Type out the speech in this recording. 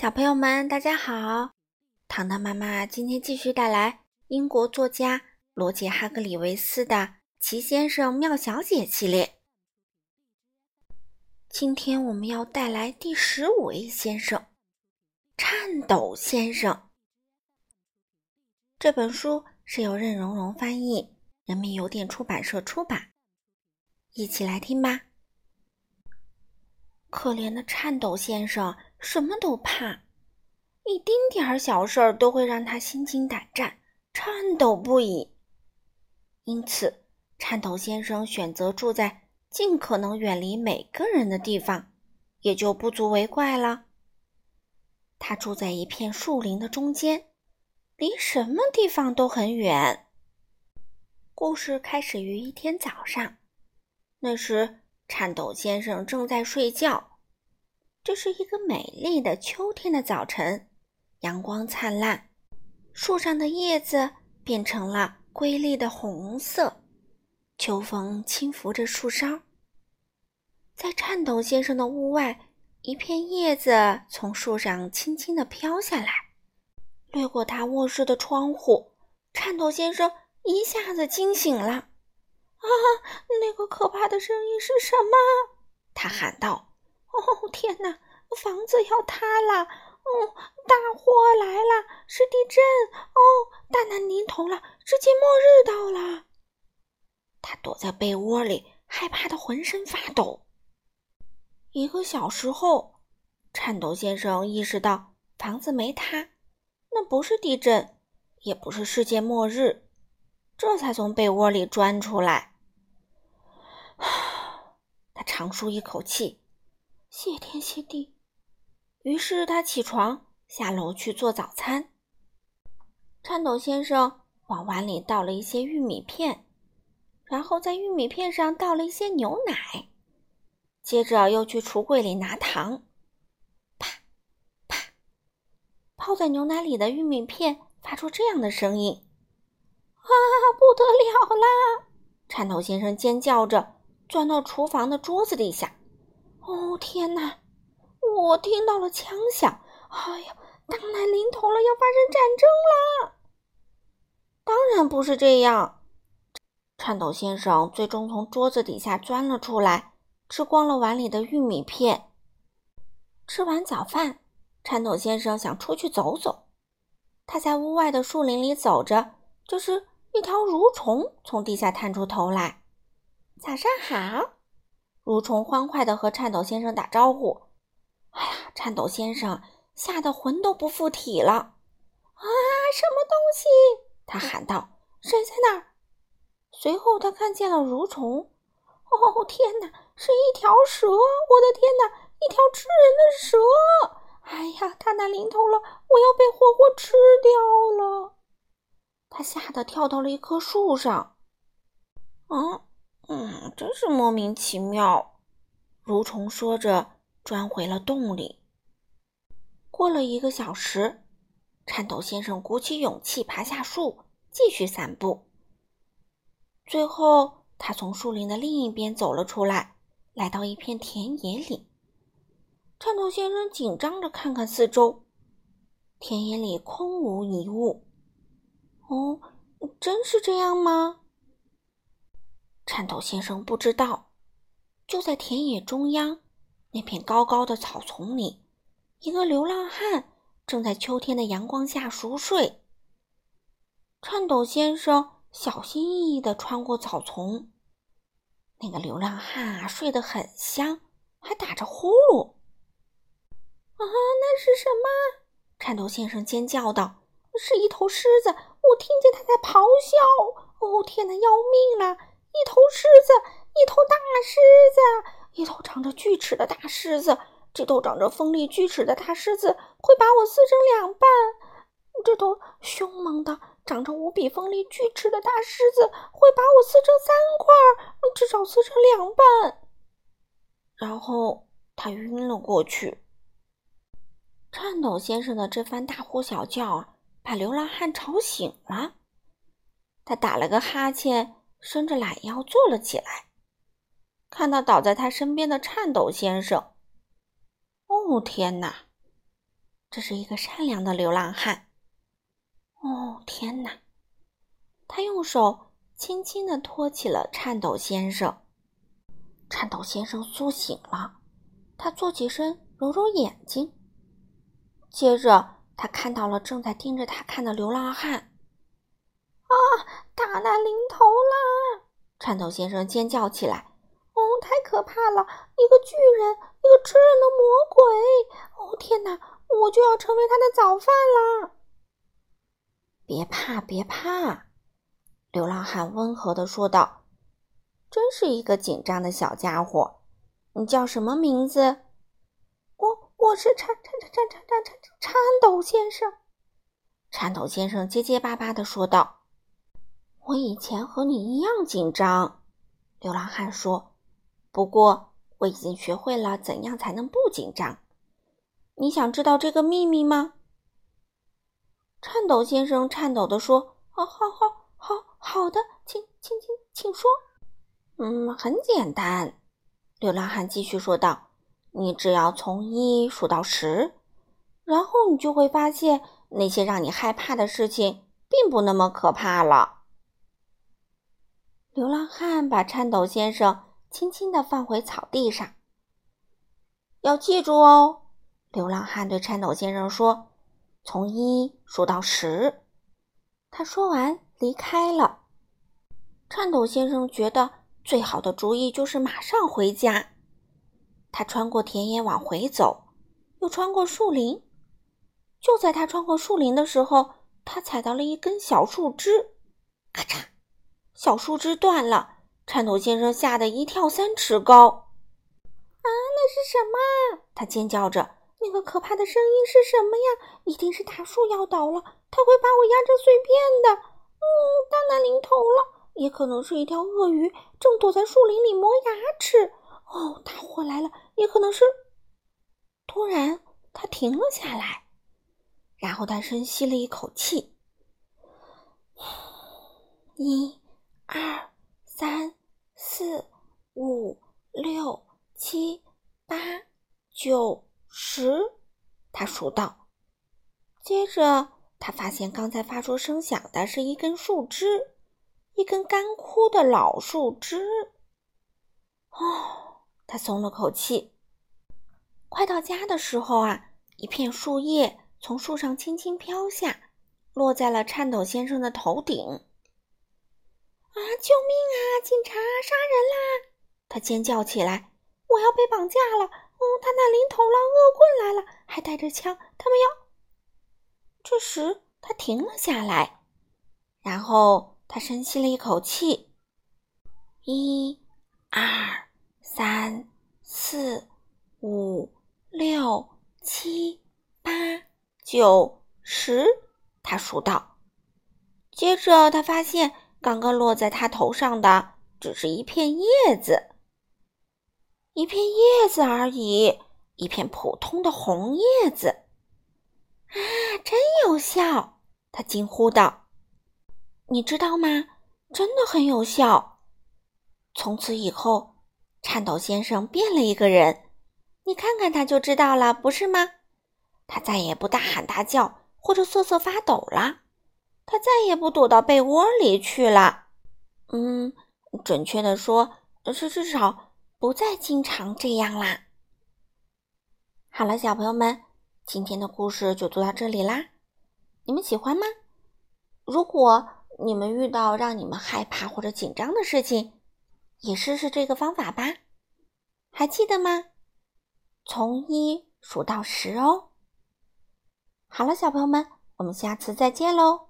小朋友们，大家好！糖糖妈妈今天继续带来英国作家罗杰·哈格里维斯的《奇先生妙小姐》系列。今天我们要带来第十五位先生——颤抖先生。这本书是由任溶溶翻译，人民邮电出版社出版。一起来听吧。可怜的颤抖先生，什么都怕，一丁点儿小事儿都会让他心惊胆战、颤抖不已。因此，颤抖先生选择住在尽可能远离每个人的地方，也就不足为怪了。他住在一片树林的中间，离什么地方都很远。故事开始于一天早上，那时。颤抖先生正在睡觉。这是一个美丽的秋天的早晨，阳光灿烂，树上的叶子变成了瑰丽的红色，秋风轻拂着树梢。在颤抖先生的屋外，一片叶子从树上轻轻地飘下来，掠过他卧室的窗户。颤抖先生一下子惊醒了。啊！那个可怕的声音是什么？他喊道：“哦，天哪！房子要塌了！哦，大祸来了！是地震！哦，大难临头了！世界末日到了！”他躲在被窝里，害怕的浑身发抖。一个小时后，颤抖先生意识到房子没塌，那不是地震，也不是世界末日，这才从被窝里钻出来。他长舒一口气，谢天谢地。于是他起床，下楼去做早餐。颤抖先生往碗里倒了一些玉米片，然后在玉米片上倒了一些牛奶，接着又去橱柜里拿糖。啪啪，泡在牛奶里的玉米片发出这样的声音：“啊，不得了啦！”颤抖先生尖叫着。钻到厨房的桌子底下，哦天哪！我听到了枪响，哎呀，大难临头了，要发生战争了！当然不是这样，颤抖先生最终从桌子底下钻了出来，吃光了碗里的玉米片。吃完早饭，颤抖先生想出去走走。他在屋外的树林里走着，就是一条蠕虫从地下探出头来。早上好，蠕虫欢快地和颤抖先生打招呼。哎呀，颤抖先生吓得魂都不附体了！啊，什么东西？他喊道：“谁在那儿？”随后他看见了蠕虫。哦，天哪，是一条蛇！我的天哪，一条吃人的蛇！哎呀，大难临头了，我要被活活吃掉了！他吓得跳到了一棵树上。嗯。嗯，真是莫名其妙。蠕虫说着，钻回了洞里。过了一个小时，颤抖先生鼓起勇气爬下树，继续散步。最后，他从树林的另一边走了出来，来到一片田野里。颤抖先生紧张着看看四周，田野里空无一物。哦，真是这样吗？颤抖先生不知道，就在田野中央那片高高的草丛里，一个流浪汉正在秋天的阳光下熟睡。颤抖先生小心翼翼地穿过草丛，那个流浪汉啊，睡得很香，还打着呼噜。啊，那是什么？颤抖先生尖叫道：“是一头狮子！我听见它在咆哮！哦，天哪，要命了！”一头狮子，一头大狮子，一头长着锯齿的大狮子。这头长着锋利锯齿的大狮子会把我撕成两半。这头凶猛的、长着无比锋利锯齿的大狮子会把我撕成三块，至少撕成两半。然后他晕了过去。颤抖先生的这番大呼小叫把流浪汉吵醒了。他打了个哈欠。伸着懒腰坐了起来，看到倒在他身边的颤抖先生。哦天哪！这是一个善良的流浪汉。哦，天哪！他用手轻轻地托起了颤抖先生。颤抖先生苏醒了，他坐起身，揉揉眼睛。接着，他看到了正在盯着他看的流浪汉。啊！大难临头啦！颤抖先生尖叫起来。哦，太可怕了！一个巨人，一个吃人的魔鬼！哦，天哪！我就要成为他的早饭了。别怕，别怕，流浪汉温和的说道。真是一个紧张的小家伙。你叫什么名字？我我是颤颤颤颤颤颤颤颤抖先生。颤抖先生结结巴巴的说道：“我以前和你一样紧张。”流浪汉说：“不过我已经学会了怎样才能不紧张。你想知道这个秘密吗？”颤抖先生颤抖的说：“好好好好好的，请请请请说。”嗯，很简单，流浪汉继续说道：“你只要从一数到十，然后你就会发现那些让你害怕的事情并不那么可怕了。”流浪汉把颤抖先生轻轻地放回草地上。要记住哦，流浪汉对颤抖先生说：“从一数到十。”他说完离开了。颤抖先生觉得。最好的主意就是马上回家。他穿过田野往回走，又穿过树林。就在他穿过树林的时候，他踩到了一根小树枝，咔嚓，小树枝断了。颤抖先生吓得一跳三尺高。啊，那是什么？他尖叫着。那个可怕的声音是什么呀？一定是大树要倒了，它会把我压成碎片的。嗯，大难临头了。也可能是一条鳄鱼正躲在树林里磨牙齿。哦，大祸来了！也可能是……突然，他停了下来，然后他深吸了一口气。一、二、三、四、五、六、七、八、九、十，他数到。接着，他发现刚才发出声响的是一根树枝。一根干枯的老树枝。哦，他松了口气。快到家的时候啊，一片树叶从树上轻轻飘下，落在了颤抖先生的头顶。啊！救命啊！警察杀人啦！他尖叫起来：“我要被绑架了！哦，大难临头了！恶棍来了，还带着枪，他们要……”这时，他停了下来，然后。他深吸了一口气，一、二、三、四、五、六、七、八、九、十，他数到。接着，他发现刚刚落在他头上的只是一片叶子，一片叶子而已，一片普通的红叶子。啊，真有效！他惊呼道。你知道吗？真的很有效。从此以后，颤抖先生变了一个人。你看看他就知道了，不是吗？他再也不大喊大叫或者瑟瑟发抖了。他再也不躲到被窝里去了。嗯，准确的说，是至少不再经常这样啦。好了，小朋友们，今天的故事就读到这里啦。你们喜欢吗？如果你们遇到让你们害怕或者紧张的事情，也试试这个方法吧。还记得吗？从一数到十哦。好了，小朋友们，我们下次再见喽。